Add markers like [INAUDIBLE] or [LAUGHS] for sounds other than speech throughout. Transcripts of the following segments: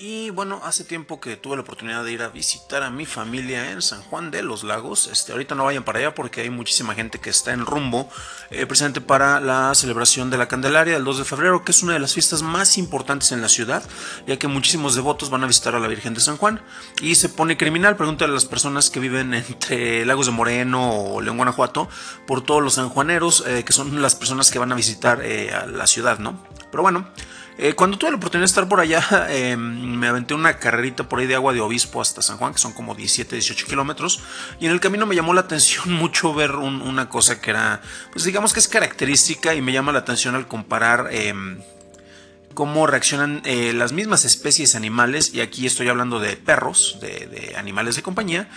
Y bueno, hace tiempo que tuve la oportunidad de ir a visitar a mi familia en San Juan de los Lagos. Este, ahorita no vayan para allá porque hay muchísima gente que está en rumbo eh, presente para la celebración de la Candelaria del 2 de febrero, que es una de las fiestas más importantes en la ciudad, ya que muchísimos devotos van a visitar a la Virgen de San Juan. Y se pone criminal, pregúntale a las personas que viven entre Lagos de Moreno o León, Guanajuato, por todos los sanjuaneros, eh, que son las personas que van a visitar eh, a la ciudad, ¿no? Pero bueno. Eh, cuando tuve la oportunidad de estar por allá, [LAUGHS] eh, me aventé una carrerita por ahí de agua de obispo hasta San Juan, que son como 17, 18 kilómetros. Y en el camino me llamó la atención [LAUGHS] mucho ver una cosa que era, pues digamos que es característica y me llama la atención al comparar. Em, cómo reaccionan eh, las mismas especies animales, y aquí estoy hablando de perros, de, animales de compañía,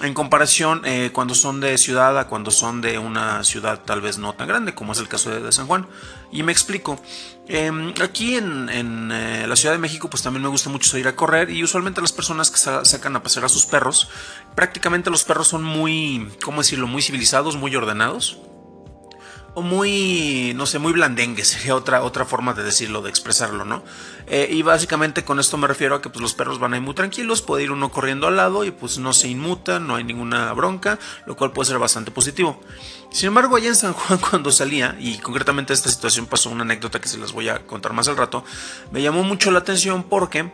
en comparación eh, cuando son de ciudad a cuando son de una ciudad tal vez no tan grande, como es el caso de, San Juan. Y me explico. Em, aquí en, eh, la Ciudad de México, pues también me gusta mucho salir a correr, y usualmente las personas que sacan a pasear a sus perros, prácticamente los perros son muy, ¿cómo decirlo?, muy civilizados, muy ordenados muy, no sé, muy blandengue, sería otra, otra forma de decirlo, de expresarlo, ¿no? Eh, y básicamente con esto me refiero a que pues, los perros van ahí muy tranquilos, puede ir uno corriendo al lado y pues no se inmuta, no hay ninguna bronca, lo cual puede ser bastante positivo. Sin embargo, allá en San Juan [LAUGHS] cuando salía, y concretamente esta situación pasó una anécdota que se las voy a contar más al rato, me llamó mucho la atención porque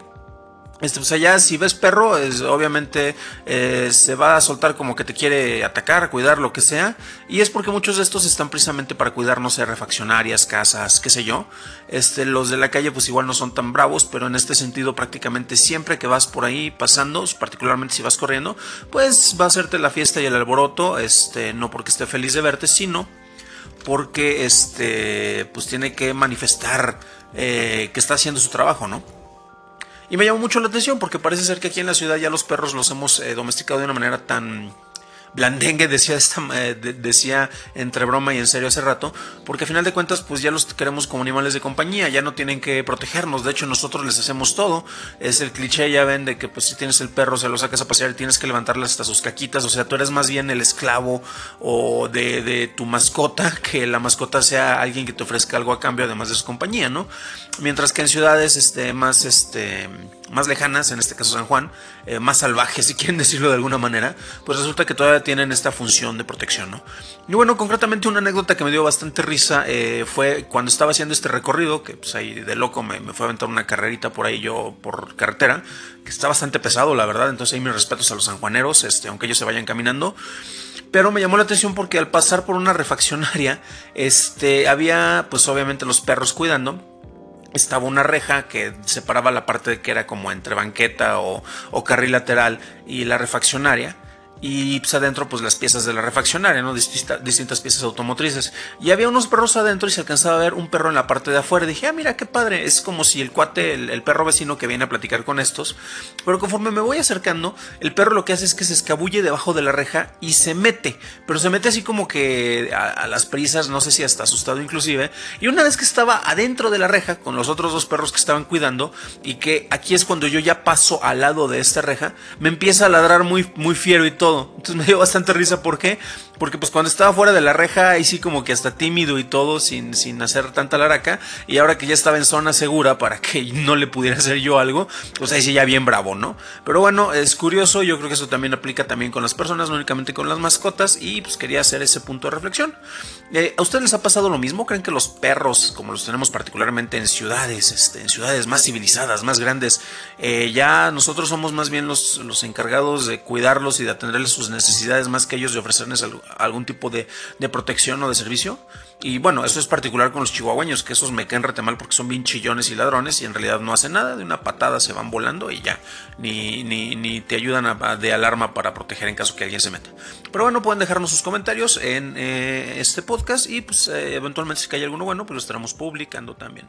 este, pues allá si ves perro, es, obviamente eh, se va a soltar como que te quiere atacar, cuidar, lo que sea. Y es porque muchos de estos están precisamente para cuidar, no sé, refaccionarias, casas, qué sé yo. Este, los de la calle pues igual no son tan bravos, pero en este sentido prácticamente siempre que vas por ahí pasando, particularmente si vas corriendo, pues va a hacerte la fiesta y el alboroto, este, no porque esté feliz de verte, sino porque este, pues tiene que manifestar eh, que está haciendo su trabajo, ¿no? Y me llamó mucho la atención porque parece ser que aquí en la ciudad ya los perros los hemos eh, domesticado de una manera tan blandengue, decía, esta, eh, decía entre broma y en serio hace rato, porque a final de cuentas pues ya los queremos como animales de compañía, ya no tienen que protegernos, de hecho nosotros les hacemos todo, es el cliché ya ven de que pues si tienes el perro se lo sacas a pasear y tienes que levantarle hasta sus caquitas, o sea, tú eres más bien el esclavo o de, tu mascota, que la mascota sea alguien que te ofrezca algo a cambio además de su compañía, ¿no? Mientras que en ciudades este, más este más lejanas, en este caso San Juan, eh, más salvajes, si quieren decirlo de alguna manera, pues resulta que todavía tienen esta función de protección, ¿no? Y bueno, concretamente una anécdota que me dio bastante risa eh, fue cuando estaba haciendo este recorrido, que pues ahí de loco me, fue a aventar una carrerita por ahí yo por carretera, que está bastante pesado, la verdad, entonces ahí mis respetos a los sanjuaneros, este, aunque ellos se vayan caminando. Pero me llamó la atención porque al pasar por una refaccionaria, este, había pues obviamente los perros cuidando estaba una reja que separaba la parte que era como entre banqueta o, o carril lateral y la refaccionaria y pues adentro pues las piezas de la refaccionaria, ¿no? distintas piezas automotrices. Y había unos perros adentro y se alcanzaba a ver un perro en la parte de afuera. Dije, ah, mira qué padre, es como si el cuate, el, perro vecino que viene a platicar con estos. Pero conforme me voy acercando, el perro lo que hace es que se escabulle debajo de la reja y se mete. Pero se mete así como que a, las prisas, no sé si hasta asustado inclusive. Y una vez que estaba adentro de la reja con los otros dos perros que estaban cuidando y que aquí es cuando yo ya paso al lado de esta reja, me empieza a ladrar muy, muy fiero y todo entonces me dio bastante risa. ¿Por qué? Porque pues cuando estaba fuera de la reja, ahí sí como que hasta tímido y todo, sin, sin hacer tanta laraca. Y ahora que ya estaba en zona segura para que [LAUGHS] no le pudiera hacer yo algo, pues ahí sí ya bien bravo, ¿no? Pero bueno, es curioso, yo creo que eso también aplica también con las personas, no únicamente con las mascotas. Y pues quería hacer ese punto de reflexión. Eh, ¿A ustedes les ha pasado lo mismo? ¿Creen que los perros, como los tenemos particularmente en ciudades, este, en ciudades más civilizadas, más grandes, eh, ya nosotros somos más bien los, los encargados de cuidarlos y de atender sus necesidades más que ellos de ofrecerles algún tipo de, protección o de servicio. Y bueno, eso es particular con los chihuahueños, que esos me caen rete mal porque son bien chillones y ladrones y en realidad no hacen nada, de una patada se van volando y ya, ni, ni, te ayudan de alarma para proteger en caso que alguien se meta. Pero bueno, pueden dejarnos sus comentarios en eh, este podcast y pues eh, eventualmente si cae alguno bueno, pues lo estaremos publicando también.